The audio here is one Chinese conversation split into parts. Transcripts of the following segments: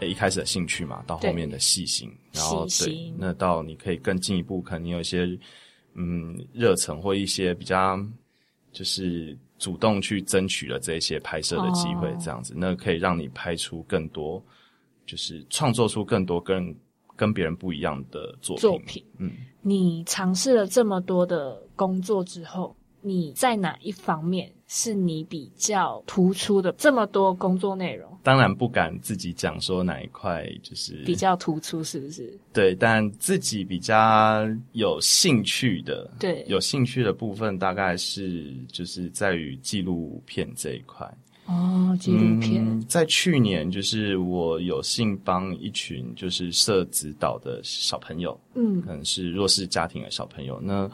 一开始的兴趣嘛，到后面的细心，然后对，那到你可以更进一步，可能你有一些嗯热忱或一些比较就是主动去争取了这些拍摄的机会，这样子，那可以让你拍出更多，就是创作出更多跟跟别人不一样的作品。作品，嗯，你尝试了这么多的工作之后。你在哪一方面是你比较突出的？这么多工作内容，当然不敢自己讲说哪一块就是比较突出，是不是？对，但自己比较有兴趣的，对，有兴趣的部分大概是就是在于纪录片这一块。哦，纪录片。在去年，就是我有幸帮一群就是社指导的小朋友，嗯，可能是弱势家庭的小朋友，那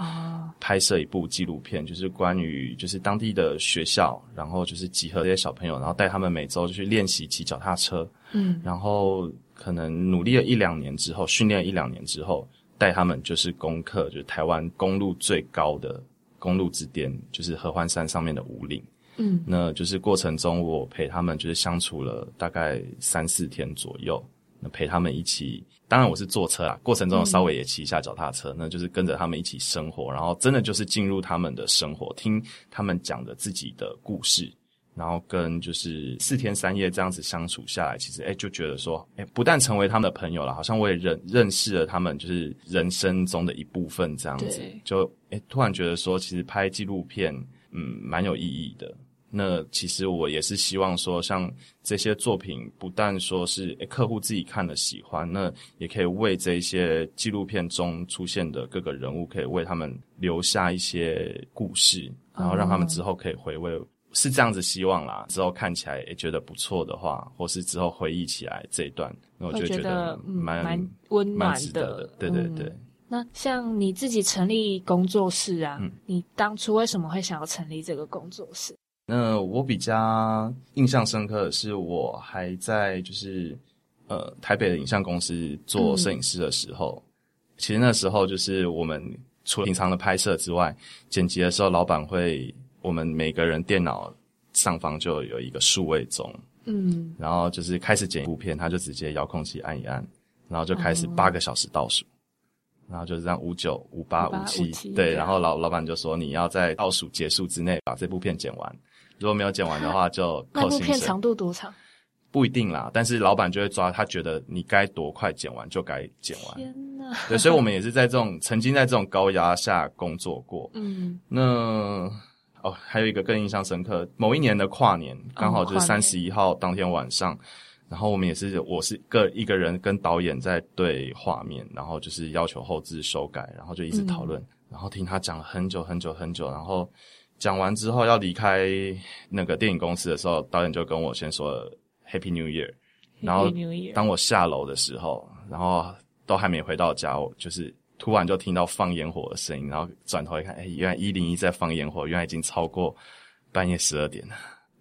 拍摄一部纪录片，就是关于就是当地的学校，然后就是集合这些小朋友，然后带他们每周就去练习骑脚踏车，嗯，然后可能努力了一两年之后，训练一两年之后，带他们就是攻克就是台湾公路最高的公路之巅，就是合欢山上面的五岭。嗯，那就是过程中我陪他们就是相处了大概三四天左右，那陪他们一起，当然我是坐车啊，过程中稍微也骑一下脚踏车，那就是跟着他们一起生活，然后真的就是进入他们的生活，听他们讲的自己的故事，然后跟就是四天三夜这样子相处下来，其实哎就觉得说，哎不但成为他们的朋友了，好像我也认认识了他们，就是人生中的一部分这样子，就哎突然觉得说，其实拍纪录片嗯蛮有意义的。那其实我也是希望说，像这些作品，不但说是客户自己看了喜欢，那也可以为这些纪录片中出现的各个人物，可以为他们留下一些故事，然后让他们之后可以回味，是这样子希望啦。之后看起来也觉得不错的话，或是之后回忆起来这一段，那我就觉得蛮蛮温暖的。对对对。那像你自己成立工作室啊，你当初为什么会想要成立这个工作室？那我比较印象深刻的是，我还在就是呃台北的影像公司做摄影师的时候，其实那时候就是我们除了平常的拍摄之外，剪辑的时候，老板会我们每个人电脑上方就有一个数位钟，嗯，然后就是开始剪一部片，他就直接遥控器按一按，然后就开始八个小时倒数。然后就是这样，五九、五八、五七，对。然后老老板就说：“你要在倒数结束之内把这部片剪完，如果没有剪完的话，就扣薪水。”那部片长度多长？不一定啦，但是老板就会抓，他觉得你该多快剪完就该剪完。天哪！对，所以我们也是在这种曾经在这种高压下工作过。嗯。那哦，还有一个更印象深刻，某一年的跨年，刚好就是三十一号当天晚上。然后我们也是，我是个一个人跟导演在对画面，然后就是要求后置修改，然后就一直讨论，然后听他讲了很久很久很久，然后讲完之后要离开那个电影公司的时候，导演就跟我先说 Happy New Year，然后当我下楼的时候，然后都还没回到家，我就是突然就听到放烟火的声音，然后转头一看，哎，原来一零一在放烟火，原来已经超过半夜十二点了。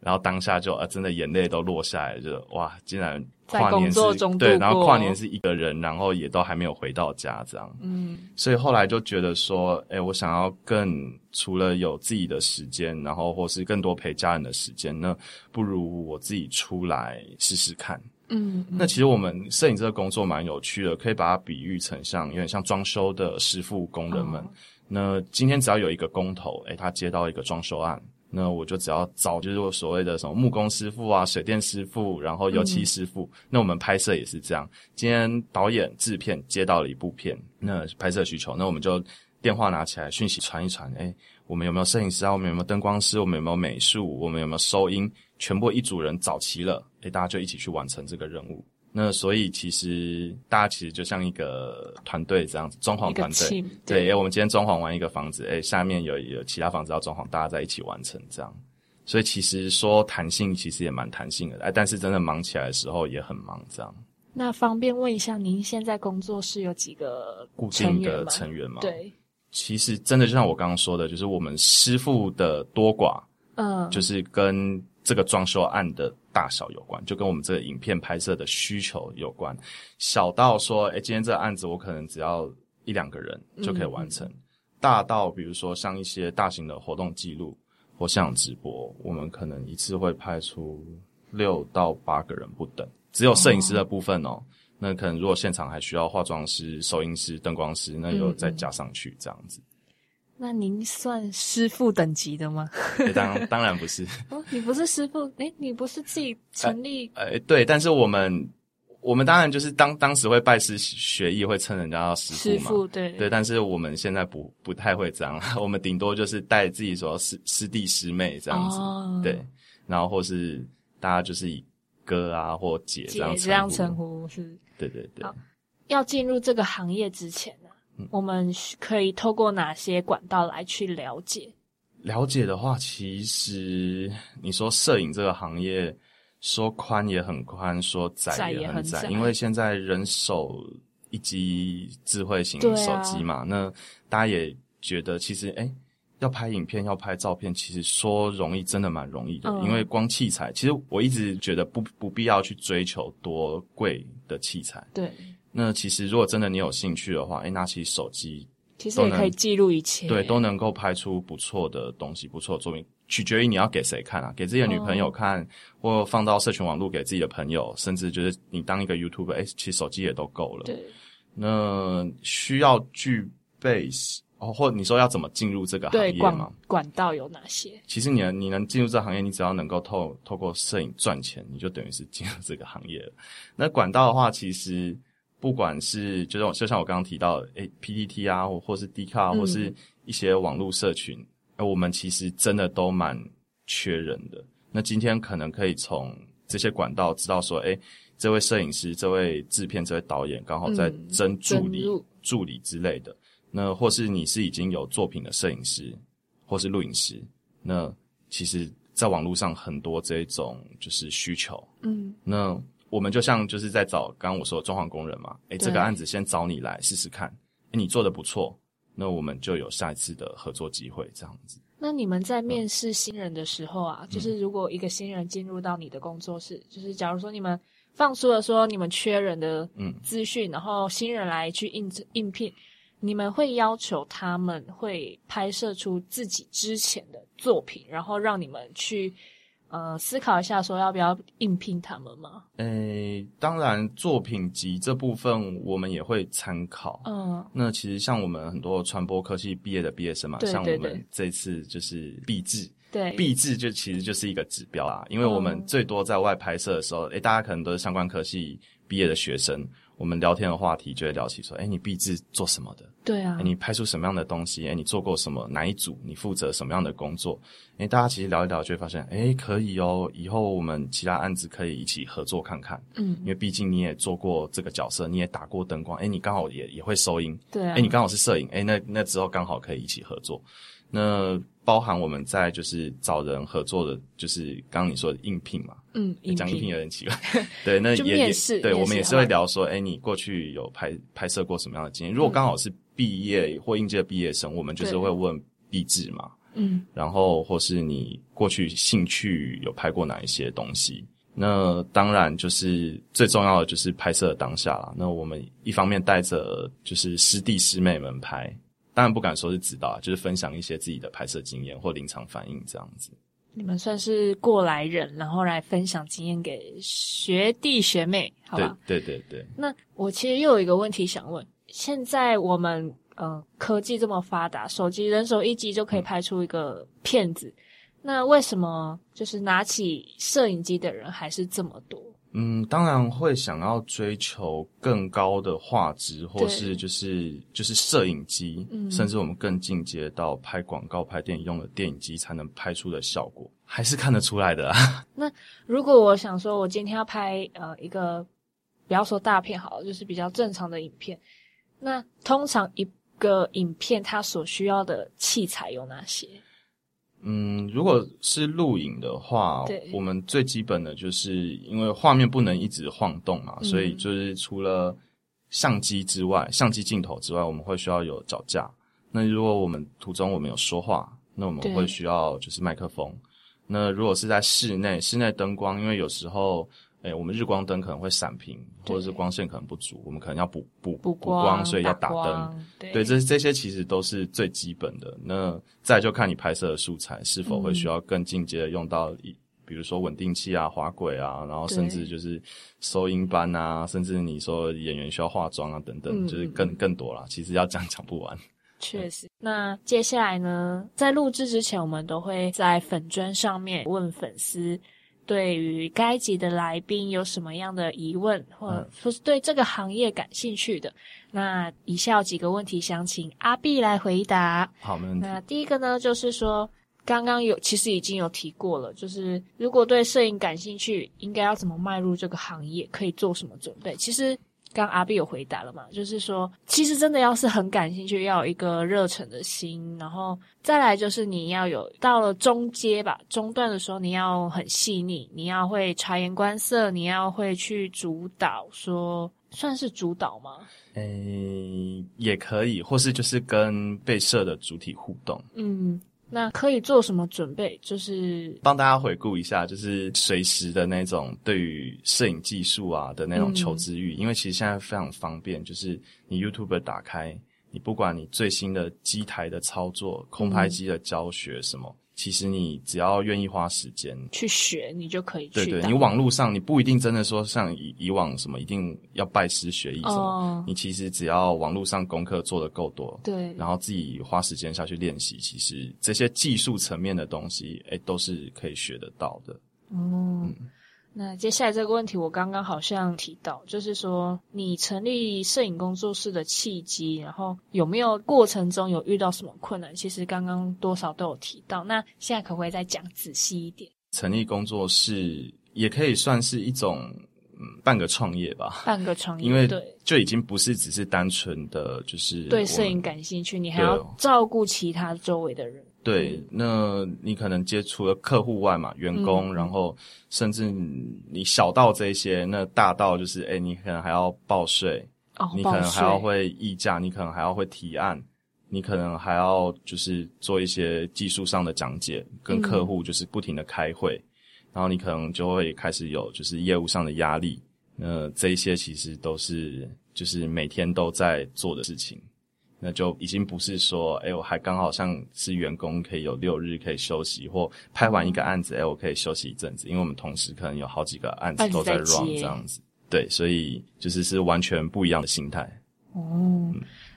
然后当下就啊，真的眼泪都落下来，就哇，竟然跨年是对，然后跨年是一个人，然后也都还没有回到家这样。嗯，所以后来就觉得说，哎，我想要更除了有自己的时间，然后或是更多陪家人的时间，那不如我自己出来试试看。嗯，那其实我们摄影这个工作蛮有趣的，可以把它比喻成像有点像装修的师傅工人们。那今天只要有一个工头，哎，他接到一个装修案。那我就只要找，就是我所谓的什么木工师傅啊、水电师傅，然后油漆师傅。那我们拍摄也是这样。今天导演制片接到了一部片，那拍摄需求，那我们就电话拿起来，讯息传一传。哎，我们有没有摄影师啊？我们有没有灯光师？我们有没有美术？我们有没有收音？全部一组人找齐了，哎，大家就一起去完成这个任务。那所以其实大家其实就像一个团队这样子，装潢团队。对，哎，我们今天装潢完一个房子，哎，下面有有其他房子要装潢，大家在一起完成这样。所以其实说弹性，其实也蛮弹性的，哎，但是真的忙起来的时候也很忙这样。那方便问一下，您现在工作室有几个固定的成员吗？对，其实真的就像我刚刚说的，就是我们师傅的多寡，嗯，就是跟这个装修案的。大小有关，就跟我们这个影片拍摄的需求有关。小到说，哎，今天这个案子我可能只要一两个人就可以完成；大到比如说像一些大型的活动记录或现场直播，我们可能一次会拍出六到八个人不等。只有摄影师的部分哦。那可能如果现场还需要化妆师、收音师、灯光师，那又再加上去这样子。那您算师傅等级的吗？当当然不是。哦，你不是师傅？哎，你不是自己成立？哎，对，但是我们我们当然就是当当时会拜师学艺，会称人家叫师傅嘛。师傅对对，但是我们现在不不太会这样，我们顶多就是带自己说师师弟师妹这样子，对，然后或是大家就是以哥啊或姐这样这样称呼是。对对对。要进入这个行业之前。我们可以透过哪些管道来去了解？了解的话，其实你说摄影这个行业，说宽也很宽，说窄也很窄，因为现在人手一机智慧型手机嘛，那大家也觉得其实哎，要拍影片要拍照片，其实说容易真的蛮容易的，因为光器材，其实我一直觉得不不必要去追求多贵的器材，对。那其实，如果真的你有兴趣的话，哎，拿起手机，其实也可以记录一切，对，都能够拍出不错的东西，不错的作品。取决于你要给谁看啊？给自己的女朋友看，或放到社群网络给自己的朋友，甚至就是你当一个 YouTube，哎，其实手机也都够了。对。那需要具备哦，或你说要怎么进入这个行业吗？管道有哪些？其实你你能进入这行业，你只要能够透透过摄影赚钱，你就等于是进入这个行业了。那管道的话，其实。不管是就是就像我刚刚提到的，诶 p d t 啊，或或是 D 卡，或是一些网络社群，我们其实真的都蛮缺人的。那今天可能可以从这些管道知道说，诶这位摄影师、这位制片、这位导演刚好在争助理、助理之类的。那或是你是已经有作品的摄影师，或是录影师，那其实在网络上很多这种就是需求。嗯，那。我们就像就是在找刚刚我说的装潢工人嘛，诶这个案子先找你来试试看，诶你做的不错，那我们就有下一次的合作机会，这样子。那你们在面试新人的时候啊，就是如果一个新人进入到你的工作室，就是假如说你们放出了说你们缺人的嗯资讯，然后新人来去应应聘，你们会要求他们会拍摄出自己之前的作品，然后让你们去。呃，思考一下，说要不要应聘他们吗？诶，当然，作品集这部分我们也会参考。嗯，那其实像我们很多传播科系毕业的毕业生嘛，像我们这次就是毕制，对，毕制就其实就是一个指标啊，因为我们最多在外拍摄的时候，诶，大家可能都是相关科系毕业的学生。我们聊天的话题就会聊起说，哎，你毕制做什么的？对啊，你拍出什么样的东西？哎，你做过什么？哪一组？你负责什么样的工作？哎，大家其实聊一聊就会发现，哎，可以哦，以后我们其他案子可以一起合作看看。嗯，因为毕竟你也做过这个角色，你也打过灯光，哎，你刚好也也会收音，对，哎，你刚好是摄影，哎，那那之后刚好可以一起合作。那包含我们在就是找人合作的，就是刚刚你说的应聘嘛，嗯，讲应聘有点奇怪，对，那也也对，我们也是会聊说，哎，你过去有拍拍摄过什么样的经验？如果刚好是毕业或应届毕业生，我们就是会问毕制嘛，嗯，然后或是你过去兴趣有拍过哪一些东西？那当然就是最重要的就是拍摄当下了。那我们一方面带着就是师弟师妹们拍。当然不敢说是指导，就是分享一些自己的拍摄经验或临场反应这样子。你们算是过来人，然后来分享经验给学弟学妹，好吧？对对对对。那我其实又有一个问题想问：现在我们呃科技这么发达，手机人手一机就可以拍出一个片子，那为什么就是拿起摄影机的人还是这么多？嗯，当然会想要追求更高的画质，或是就是就是摄影机，甚至我们更进阶到拍广告、拍电影用的电影机才能拍出的效果，还是看得出来的。啊 那如果我想说，我今天要拍呃一个，不要说大片好了，就是比较正常的影片，那通常一个影片它所需要的器材有哪些？嗯，如果是录影的话，我们最基本的就是因为画面不能一直晃动嘛，所以就是除了相机之外，相机镜头之外，我们会需要有脚架。那如果我们途中我们有说话，那我们会需要就是麦克风。那如果是在室内，室内灯光，因为有时候。哎，我们日光灯可能会闪屏，或者是光线可能不足，我们可能要补补补光，所以要打灯。对，这这些其实都是最基本的。那再就看你拍摄的素材是否会需要更进阶的用到比如说稳定器啊、滑轨啊，然后甚至就是收音班啊，甚至你说演员需要化妆啊等等，就是更更多了。其实要讲 讲不完。确实。那接下来呢，在录制之前，我们都会在粉砖上面问粉丝。对于该集的来宾有什么样的疑问，或者说是对这个行业感兴趣的，那以下有几个问题想请阿碧来回答。好，没问题。那第一个呢，就是说刚刚有其实已经有提过了，就是如果对摄影感兴趣，应该要怎么迈入这个行业，可以做什么准备？其实。刚阿碧有回答了嘛？就是说，其实真的要是很感兴趣，要有一个热忱的心，然后再来就是你要有到了中阶吧，中段的时候你要很细腻，你要会察言观色，你要会去主导，说算是主导吗？诶，也可以，或是就是跟被摄的主体互动。嗯。那可以做什么准备？就是帮大家回顾一下，就是随时的那种对于摄影技术啊的那种求知欲，因为其实现在非常方便，就是你 YouTube 打开，你不管你最新的机台的操作、空拍机的教学什么。其实你只要愿意花时间去学，你就可以。对对，你网络上你不一定真的说像以以往什么一定要拜师学艺什么，你其实只要网络上功课做的够多，对，然后自己花时间下去练习，其实这些技术层面的东西，哎，都是可以学得到的。嗯。那接下来这个问题，我刚刚好像提到，就是说你成立摄影工作室的契机，然后有没有过程中有遇到什么困难？其实刚刚多少都有提到。那现在可不可以再讲仔细一点？成立工作室也可以算是一种嗯半个创业吧，半个创业，因为就已经不是只是单纯的就是对摄影感兴趣，你还要照顾其他周围的人。对，那你可能接触了客户外嘛，员工，然后甚至你小到这些，那大到就是，哎，你可能还要报税，你可能还要会议价，你可能还要会提案，你可能还要就是做一些技术上的讲解，跟客户就是不停的开会，然后你可能就会开始有就是业务上的压力，那这一些其实都是就是每天都在做的事情。那就已经不是说，哎，我还刚好像是员工，可以有六日可以休息，或拍完一个案子，哎，我可以休息一阵子，因为我们同时可能有好几个案子都在 run 这样子，对，所以就是是完全不一样的心态。哦，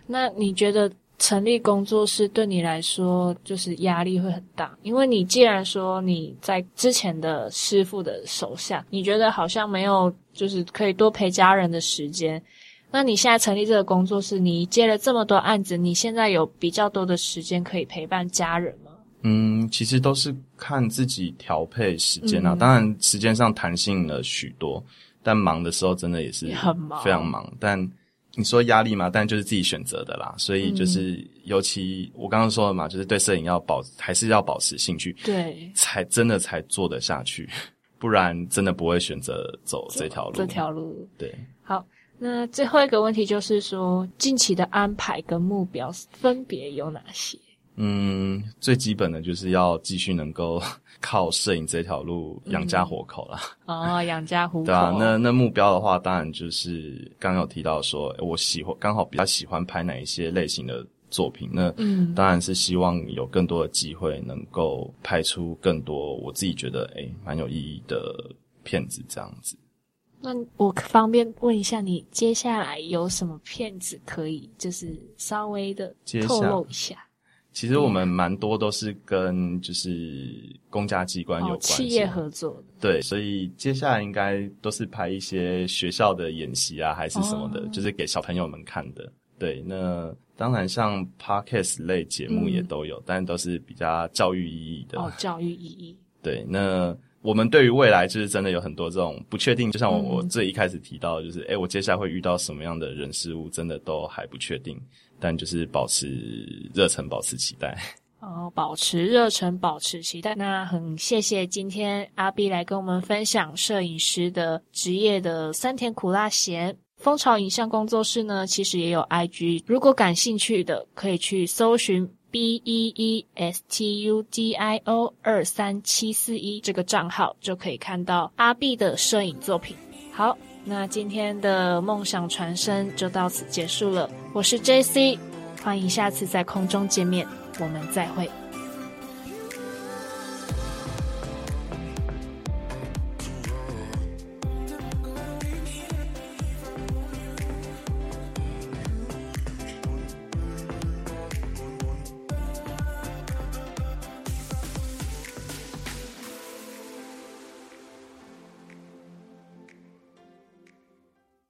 那你觉得成立工作室对你来说就是压力会很大？因为你既然说你在之前的师傅的手下，你觉得好像没有就是可以多陪家人的时间。那你现在成立这个工作室，你接了这么多案子，你现在有比较多的时间可以陪伴家人吗？嗯，其实都是看自己调配时间啊。当然，时间上弹性了许多，但忙的时候真的也是很忙，非常忙。但你说压力嘛？但就是自己选择的啦。所以就是，尤其我刚刚说了嘛，就是对摄影要保，还是要保持兴趣，对，才真的才做得下去，不然真的不会选择走这条路。这条路，对，好。那最后一个问题就是说，近期的安排跟目标分别有哪些？嗯，最基本的就是要继续能够 靠摄影这条路养家活口了。哦，养家糊口。对啊，那那目标的话，当然就是刚有提到说，我喜欢刚好比较喜欢拍哪一些类型的作品。那嗯，当然是希望有更多的机会能够拍出更多我自己觉得诶蛮有意义的片子，这样子。那我方便问一下，你接下来有什么片子可以就是稍微的透露一下？其实我们蛮多都是跟就是公家机关有关企业合作，对，所以接下来应该都是拍一些学校的演习啊，还是什么的，就是给小朋友们看的。对，那当然像 podcast 类节目也都有，但都是比较教育意义的哦，教育意义。对，那。我们对于未来就是真的有很多这种不确定，就像我我最一开始提到，就是诶我接下来会遇到什么样的人事物，真的都还不确定。但就是保持热忱，保持期待。哦，保持热忱，保持期待。那很谢谢今天阿 B 来跟我们分享摄影师的职业的酸甜苦辣咸。蜂巢影像工作室呢，其实也有 IG，如果感兴趣的可以去搜寻。B e e s t u d i o 二三七四一这个账号就可以看到阿碧的摄影作品。好，那今天的梦想传声就到此结束了。我是 J C，欢迎下次在空中见面，我们再会。